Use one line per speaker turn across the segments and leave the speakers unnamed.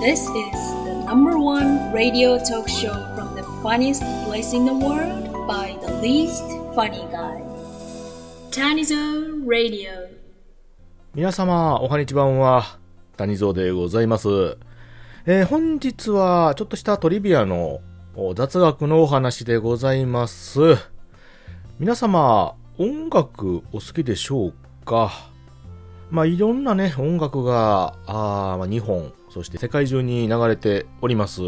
This is the number one radio talk show from the funniest place in the world by the least funny guy. Tanizo Radio.
皆様、おはにちばんは、谷蔵でございます。えー本日は、ちょっとしたトリビアのお雑学のお話でございます。皆様、音楽お好きでしょうかまあ、いろんなね、音楽が、あまあ、日本、そして世界中に流れております。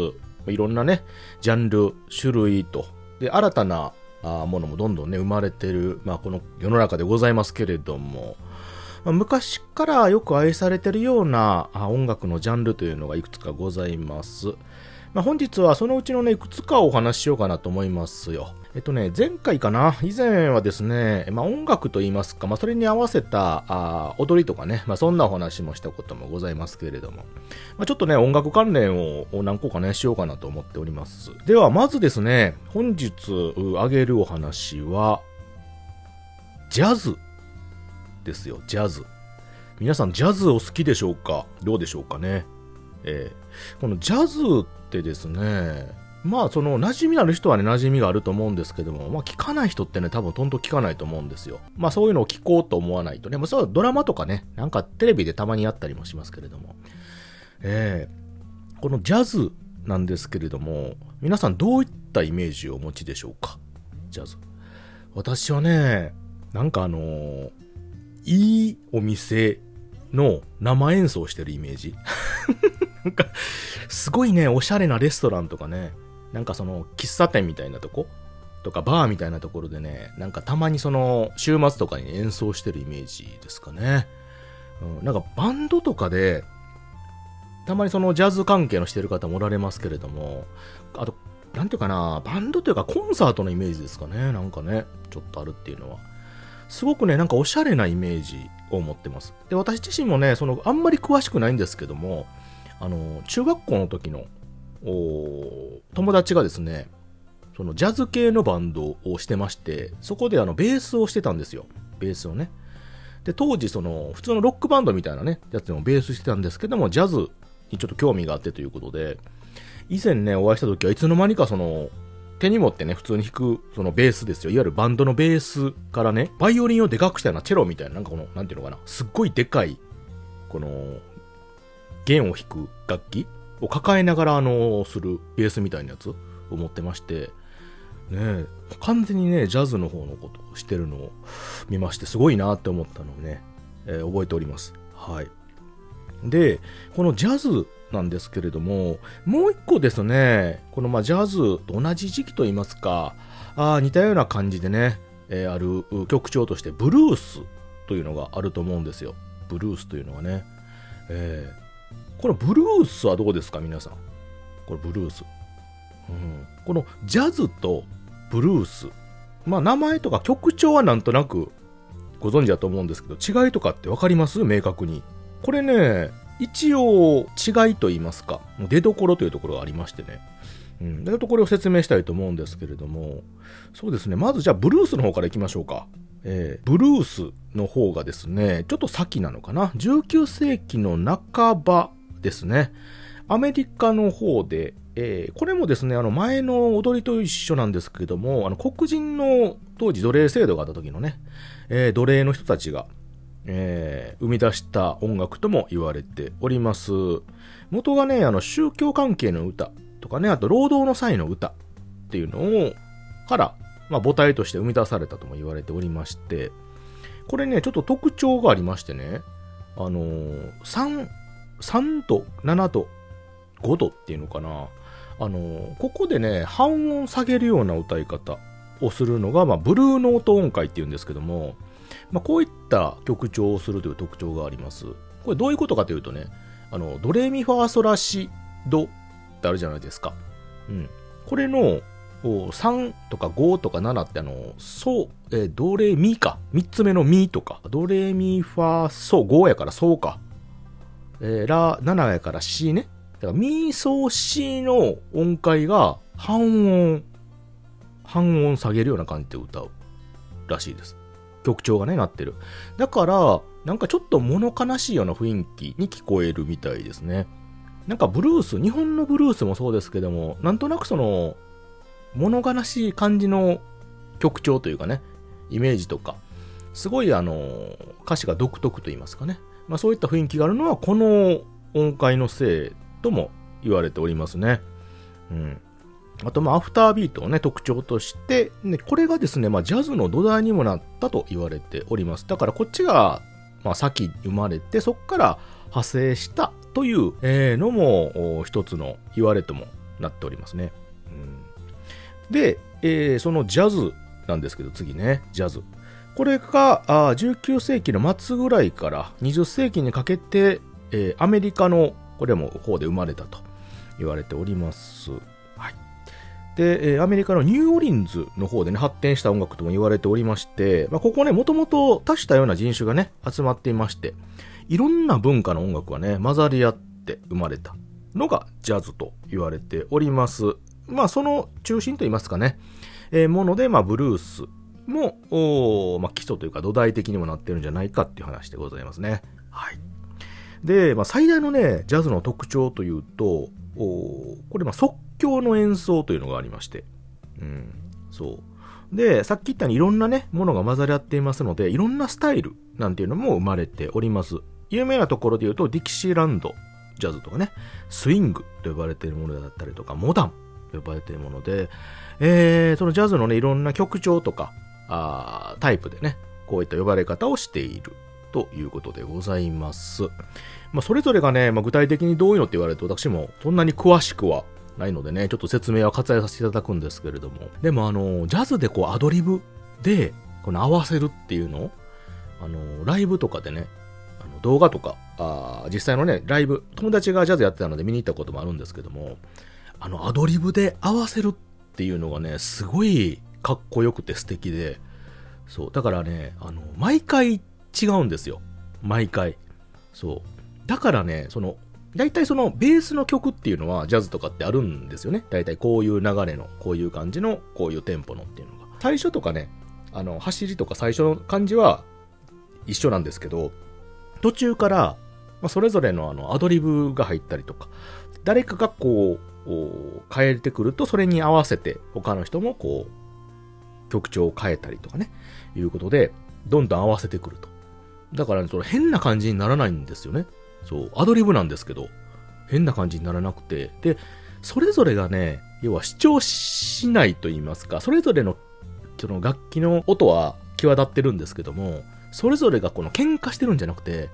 いろんなね、ジャンル、種類と、で、新たなあものもどんどんね、生まれてる、まあ、この世の中でございますけれども、まあ昔からよく愛されてるようなあ音楽のジャンルというのがいくつかございます。まあ、本日はそのうちのね、いくつかお話ししようかなと思いますよ。えっとね、前回かな？以前はですね、まあ、音楽といいますか、まあ、それに合わせたあ踊りとかね、まあ、そんなお話もしたこともございますけれども、まあ、ちょっとね、音楽関連を何個かね、しようかなと思っております。では、まずですね、本日う挙げるお話は、ジャズですよ、ジャズ。皆さん、ジャズお好きでしょうか？どうでしょうかね？えーこのジャズってですね、まあ、その、馴染みのある人はね、馴染みがあると思うんですけども、まあ、聞かない人ってね、多分、とんと聞かないと思うんですよ。まあ、そういうのを聞こうと思わないとね、まあ、そう、ドラマとかね、なんかテレビでたまにやったりもしますけれども、えーこのジャズなんですけれども、皆さんどういったイメージをお持ちでしょうか？ジャズ。私はね、なんかあのーいいお店の生演奏してるイメージ。なんか、すごいね、おしゃれなレストランとかね、なんかその、喫茶店みたいなとこ？とか、バーみたいなところでね、なんかたまにその、週末とかに演奏してるイメージですかね。うん、なんかバンドとかで、たまにそのジャズ関係のしてる方もおられますけれども、あと、なんていうかな、バンドというかコンサートのイメージですかね、なんかね、ちょっとあるっていうのは。すごくね、なんかおしゃれなイメージを持ってます。で、私自身もね、その、あんまり詳しくないんですけども、あの、中学校の時の、友達がですね、そのジャズ系のバンドをしてまして、そこであの、ベースをしてたんですよ。ベースをね。で、当時その、普通のロックバンドみたいなね、やつでもベースしてたんですけども、ジャズにちょっと興味があってということで、以前ね、お会いした時はいつの間にかその、手に持ってね、普通に弾く、そのベースですよ。いわゆるバンドのベースからね、バイオリンをでかくしたようなチェロみたいな、なんかこの、なんていうのかな、すっごいでかい、この、弦を弾く楽器？を抱えながら、あの、するベースみたいなやつを持ってまして、ね完全にね、ジャズの方のことをしてるのを見まして、すごいなって思ったのをね、えー覚えております。はい。で、このジャズなんですけれども、もう一個ですね、このまあジャズと同じ時期といいますか、あ似たような感じでね、えーある曲調としてブルースというのがあると思うんですよ。ブルースというのはね。えーこのブルースはどうですか皆さん？これブルース。うん、このジャズとブルース。まあ名前とか曲調はなんとなくご存知だと思うんですけど、違いとかってわかります？明確に。これね、一応違いと言いますか、出どころというところがありましてね。うん。だからこれを説明したいと思うんですけれども、そうですね。まずじゃあブルースの方からいきましょうか。えーブルースの方がですね、ちょっと先なのかな？19世紀の半ばですね。アメリカの方で、えーこれもですね、あの前の踊りと一緒なんですけども、あの黒人の当時奴隷制度があった時のね、えー奴隷の人たちが、えー生み出した音楽とも言われております。元がね、あの宗教関係の歌とかね、あと労働の際の歌っていうのを、から、まあ母体として生み出されたとも言われておりまして、これね、ちょっと特徴がありましてね、あのー3、3度、7度、5度っていうのかな。あのーここでね、半音下げるような歌い方をするのが、まあ、ブルーノート音階っていうんですけども、まあ、こういった曲調をするという特徴があります。これどういうことかというとね、あの、ドレミファーソラシドってあるじゃないですか。うん。これの、3とか5とか7ってあの、ソ、えードレミか。3つ目のミとか。ドレミファソ、5やからソか。えーラ、7やからシね。だからミソシの音階が半音、半音下げるような感じで歌うらしいです。曲調がね、なってる。だから、なんかちょっと物悲しいような雰囲気に聞こえるみたいですね。なんかブルース、日本のブルースもそうですけども、なんとなくその、物悲しい感じの曲調というかね、イメージとか、すごいあの、歌詞が独特と言いますかね。まあそういった雰囲気があるのは、この音階のせいとも言われておりますね。うん。あと、まあ、アフタービートをね、特徴として、ね、これがですね、まあ、ジャズの土台にもなったと言われております。だから、こっちが、まあ、先生まれて、そこから派生したという、のも、一つの言われともなっておりますね。で、えー、そのジャズなんですけど、次ね、ジャズ。これがあ19世紀の末ぐらいから20世紀にかけて、えー、アメリカのこれも方で生まれたと言われております。はい。で、えー、アメリカのニューオリンズの方でね、発展した音楽とも言われておりまして、まあ、ここね、もともと多種多様な人種がね、集まっていまして、いろんな文化の音楽がね、混ざり合って生まれたのがジャズと言われております。まあ、その中心といいますかね、えー、もので、まあ、ブルースも、まあ、基礎というか土台的にもなってるんじゃないかっていう話でございますね。はい。で、まあ、最大のね、ジャズの特徴というと、これ、まあ、即興の演奏というのがありまして、うん、そう。で、さっき言ったようにいろんなね、ものが混ざり合っていますので、いろんなスタイルなんていうのも生まれております。有名なところで言うと、ディキシーランドジャズとかね、スイングと呼ばれているものだったりとか、モダンと呼ばれているもので、えー、そのジャズのね、いろんな曲調とか、あタイプでね、こういった呼ばれ方をしているということでございます。まあ、それぞれがね、まあ、具体的にどういうのって言われると私もそんなに詳しくはないのでね、ちょっと説明は割愛させていただくんですけれども。でもあの、ジャズでこうアドリブで、この合わせるっていうのを、あの、ライブとかでね、あの動画とか、あ実際のね、ライブ、友達がジャズやってたので見に行ったこともあるんですけども、あの、アドリブで合わせるっていうのがね、すごいかっこよくて素敵で、そう。だからね、あの、毎回違うんですよ。毎回。そう。だからね、その、大体そのベースの曲っていうのはジャズとかってあるんですよね。大体こういう流れの、こういう感じの、こういうテンポのっていうのが。最初とかね、あの、走りとか最初の感じは一緒なんですけど、途中から、まあ、それぞれのあのアドリブが入ったりとか、誰かがこう、変えてくると、それに合わせて他の人もこう、曲調を変えたりとかね、いうことで、どんどん合わせてくると。だから、ね、その変な感じにならないんですよね。そう、アドリブなんですけど、変な感じにならなくて、で、それぞれがね、要は主張しないと言いますか、それぞれの、その楽器の音は際立ってるんですけども、それぞれがこの喧嘩してるんじゃなくて、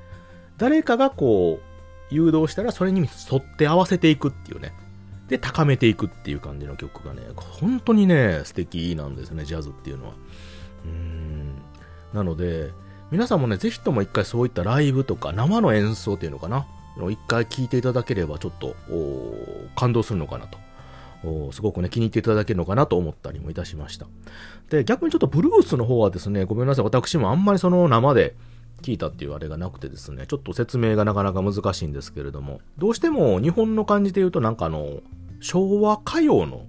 誰かがこう、誘導したらそれに沿って合わせていくっていうね。で、高めていくっていう感じの曲がね、本当にね、素敵なんですね、ジャズっていうのは。うーん。なので、皆さんもね、ぜひとも一回そういったライブとか生の演奏っていうのかな。一回聴いていただければちょっと感動するのかなと。すごくね、気に入っていただけるのかなと思ったりもいたしました。で、逆にちょっとブルースの方はですね、ごめんなさい、私もあんまりその生で聞いたっていうあれがなくてですね、ちょっと説明がなかなか難しいんですけれども、どうしても日本の感じで言うとなんかあの、昭和歌謡の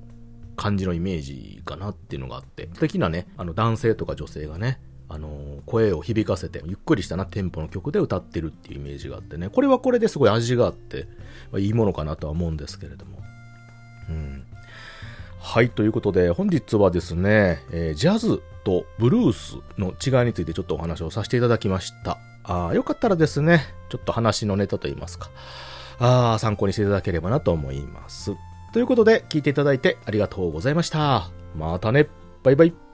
感じのイメージかなっていうのがあって、素敵なね、あの男性とか女性がね、あの、声を響かせて、ゆっくりしたなテンポの曲で歌ってるっていうイメージがあってね、これはこれですごい味があって、まあ、いいものかなとは思うんですけれども。うん。はい、ということで、本日はですね、えー、ジャズとブルースの違いについてちょっとお話をさせていただきました。あよかったらですね、ちょっと話のネタといいますか、あ参考にしていただければなと思います。ということで、聞いていただいてありがとうございました。またね。バイバイ。